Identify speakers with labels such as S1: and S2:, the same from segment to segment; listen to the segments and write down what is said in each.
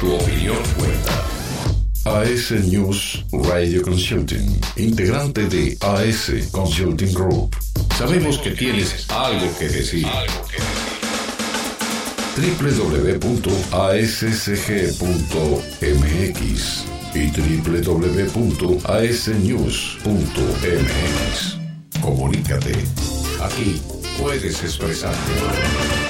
S1: Tu opinión cuenta. AS News Radio Consulting, integrante de AS Consulting Group. Sabemos que tienes algo que decir. www.ascg.mx y www.asnews.mx. Comunícate. Aquí puedes expresarte.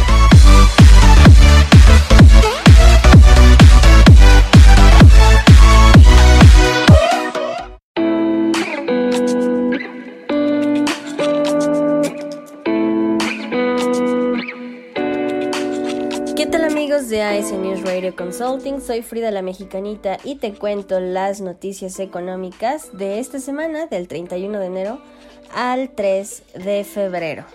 S2: ¿Qué tal amigos de AS News Radio Consulting? Soy Frida la Mexicanita y te cuento las noticias económicas de esta semana, del 31 de enero al 3 de febrero.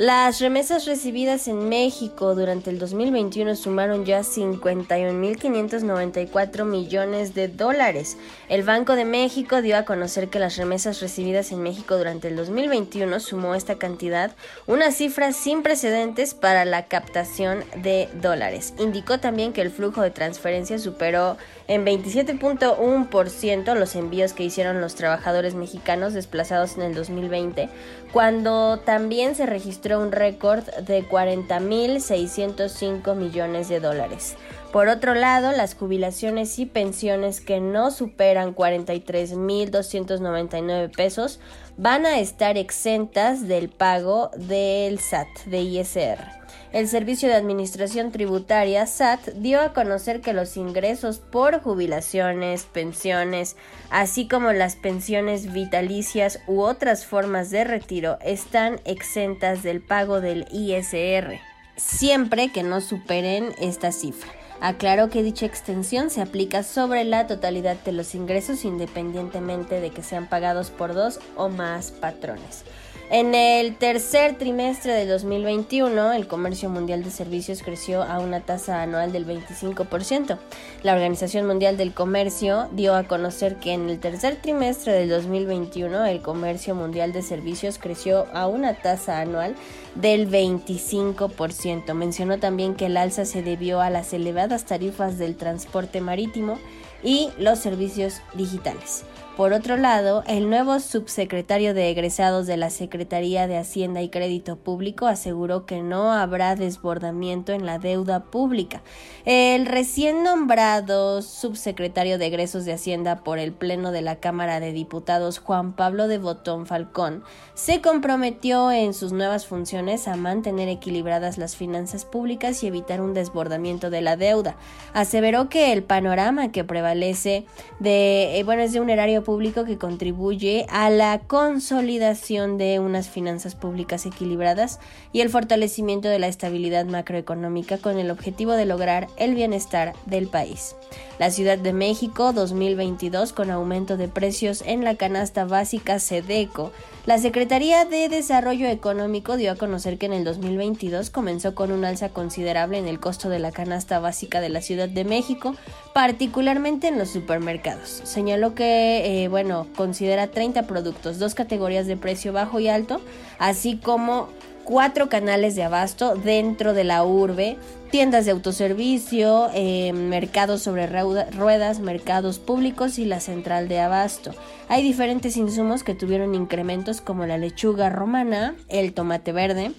S2: Las remesas recibidas en México durante el 2021 sumaron ya 51.594 millones de dólares. El Banco de México dio a conocer que las remesas recibidas en México durante el 2021 sumó esta cantidad, una cifra sin precedentes para la captación de dólares. Indicó también que el flujo de transferencias superó en 27.1% los envíos que hicieron los trabajadores mexicanos desplazados en el 2020, cuando también se registró un récord de 40.605 millones de dólares. Por otro lado, las jubilaciones y pensiones que no superan 43.299 pesos van a estar exentas del pago del SAT, de ISR. El Servicio de Administración Tributaria, SAT, dio a conocer que los ingresos por jubilaciones, pensiones, así como las pensiones vitalicias u otras formas de retiro están exentas del pago del ISR, siempre que no superen esta cifra. Aclaró que dicha extensión se aplica sobre la totalidad de los ingresos independientemente de que sean pagados por dos o más patrones. En el tercer trimestre de 2021, el comercio mundial de servicios creció a una tasa anual del 25%. La Organización Mundial del Comercio dio a conocer que en el tercer trimestre del 2021, el comercio mundial de servicios creció a una tasa anual del 25%. Mencionó también que el alza se debió a las elevadas tarifas del transporte marítimo y los servicios digitales. Por otro lado, el nuevo subsecretario de egresados de la Secretaría de Hacienda y Crédito Público aseguró que no habrá desbordamiento en la deuda pública. El recién nombrado subsecretario de egresos de Hacienda por el Pleno de la Cámara de Diputados, Juan Pablo de Botón Falcón, se comprometió en sus nuevas funciones a mantener equilibradas las finanzas públicas y evitar un desbordamiento de la deuda. Aseveró que el panorama que prevalece de, eh, bueno, es de un erario público que contribuye a la consolidación de unas finanzas públicas equilibradas y el fortalecimiento de la estabilidad macroeconómica con el objetivo de lograr el bienestar del país. La Ciudad de México 2022 con aumento de precios en la canasta básica SEDECO. La Secretaría de Desarrollo Económico dio a conocer que en el 2022 comenzó con un alza considerable en el costo de la canasta básica de la Ciudad de México, particularmente en los supermercados. Señaló que, eh, bueno, considera 30 productos, dos categorías de precio bajo y alto, así como cuatro canales de abasto dentro de la urbe, tiendas de autoservicio, eh, mercados sobre ruedas, mercados públicos y la central de abasto. Hay diferentes insumos que tuvieron incrementos como la lechuga romana, el tomate verde,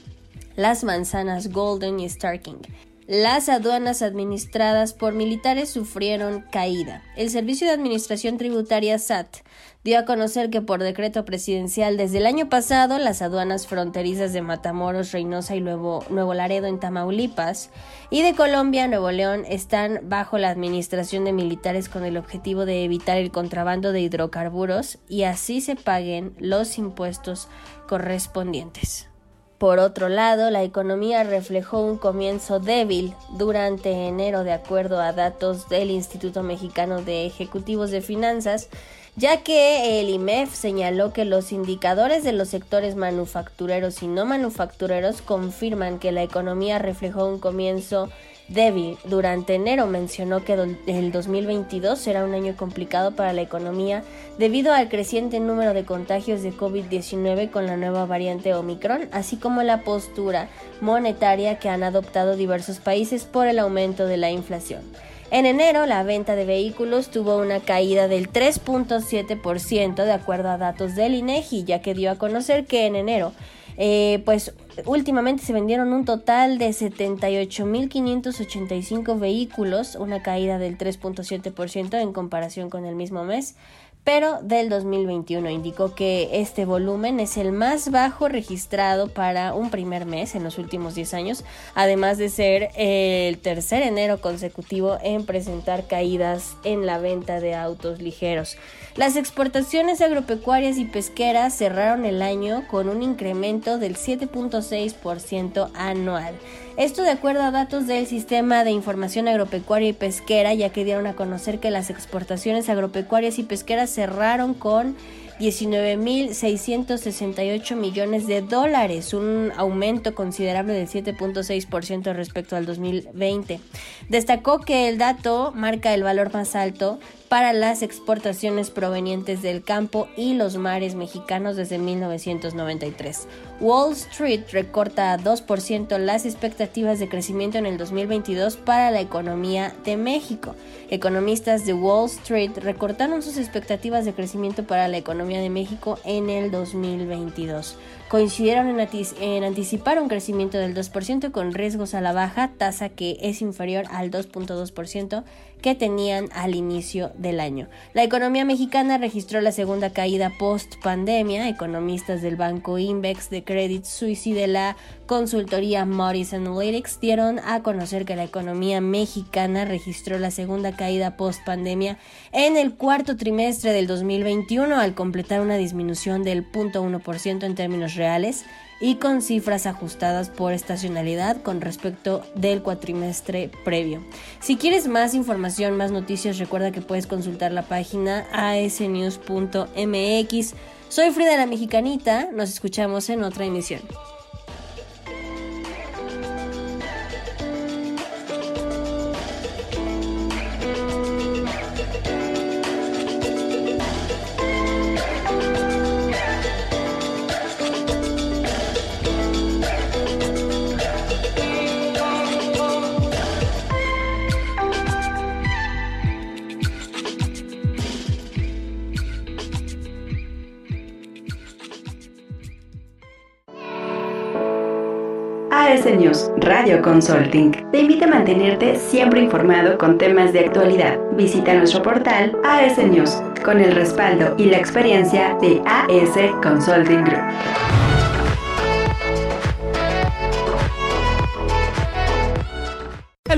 S2: las manzanas golden y Starking. Las aduanas administradas por militares sufrieron caída. El Servicio de Administración Tributaria SAT dio a conocer que por decreto presidencial desde el año pasado las aduanas fronterizas de Matamoros, Reynosa y Nuevo, Nuevo Laredo en Tamaulipas y de Colombia, Nuevo León están bajo la administración de militares con el objetivo de evitar el contrabando de hidrocarburos y así se paguen los impuestos correspondientes. Por otro lado, la economía reflejó un comienzo débil durante enero de acuerdo a datos del Instituto Mexicano de Ejecutivos de Finanzas, ya que el IMEF señaló que los indicadores de los sectores manufactureros y no manufactureros confirman que la economía reflejó un comienzo débil. Durante enero mencionó que el 2022 será un año complicado para la economía debido al creciente número de contagios de COVID-19 con la nueva variante Omicron, así como la postura monetaria que han adoptado diversos países por el aumento de la inflación. En enero, la venta de vehículos tuvo una caída del 3.7% de acuerdo a datos del INEGI, ya que dio a conocer que en enero eh, pues últimamente se vendieron un total de 78.585 vehículos, una caída del 3.7% en comparación con el mismo mes pero del 2021. Indicó que este volumen es el más bajo registrado para un primer mes en los últimos 10 años, además de ser el tercer enero consecutivo en presentar caídas en la venta de autos ligeros. Las exportaciones agropecuarias y pesqueras cerraron el año con un incremento del 7.6% anual. Esto de acuerdo a datos del Sistema de Información Agropecuaria y Pesquera, ya que dieron a conocer que las exportaciones agropecuarias y pesqueras cerraron con 19.668 millones de dólares, un aumento considerable del 7.6% respecto al 2020. Destacó que el dato marca el valor más alto para las exportaciones provenientes del campo y los mares mexicanos desde 1993. Wall Street recorta a 2% las expectativas de crecimiento en el 2022 para la economía de México. Economistas de Wall Street recortaron sus expectativas de crecimiento para la economía de México en el 2022. Coincidieron en, anticipar un crecimiento del 2% con riesgos a la baja, tasa que es inferior al 2.2% que tenían al inicio del año. La economía mexicana registró la segunda caída post pandemia. Economistas del banco Invex, de Credit Suisse y de la consultoría Morris Analytics dieron a conocer que la economía mexicana registró la segunda caída post pandemia en el cuarto trimestre del 2021 al completar una disminución del 0.1% en términos reales y con cifras ajustadas por estacionalidad con respecto del cuatrimestre previo. Si quieres más información, más noticias, recuerda que puedes consultar la página asnews.mx. Soy Frida la Mexicanita, nos escuchamos en otra emisión.
S3: AS News Radio Consulting te invita a mantenerte siempre informado con temas de actualidad. Visita nuestro portal AS News con el respaldo y la experiencia de AS Consulting Group.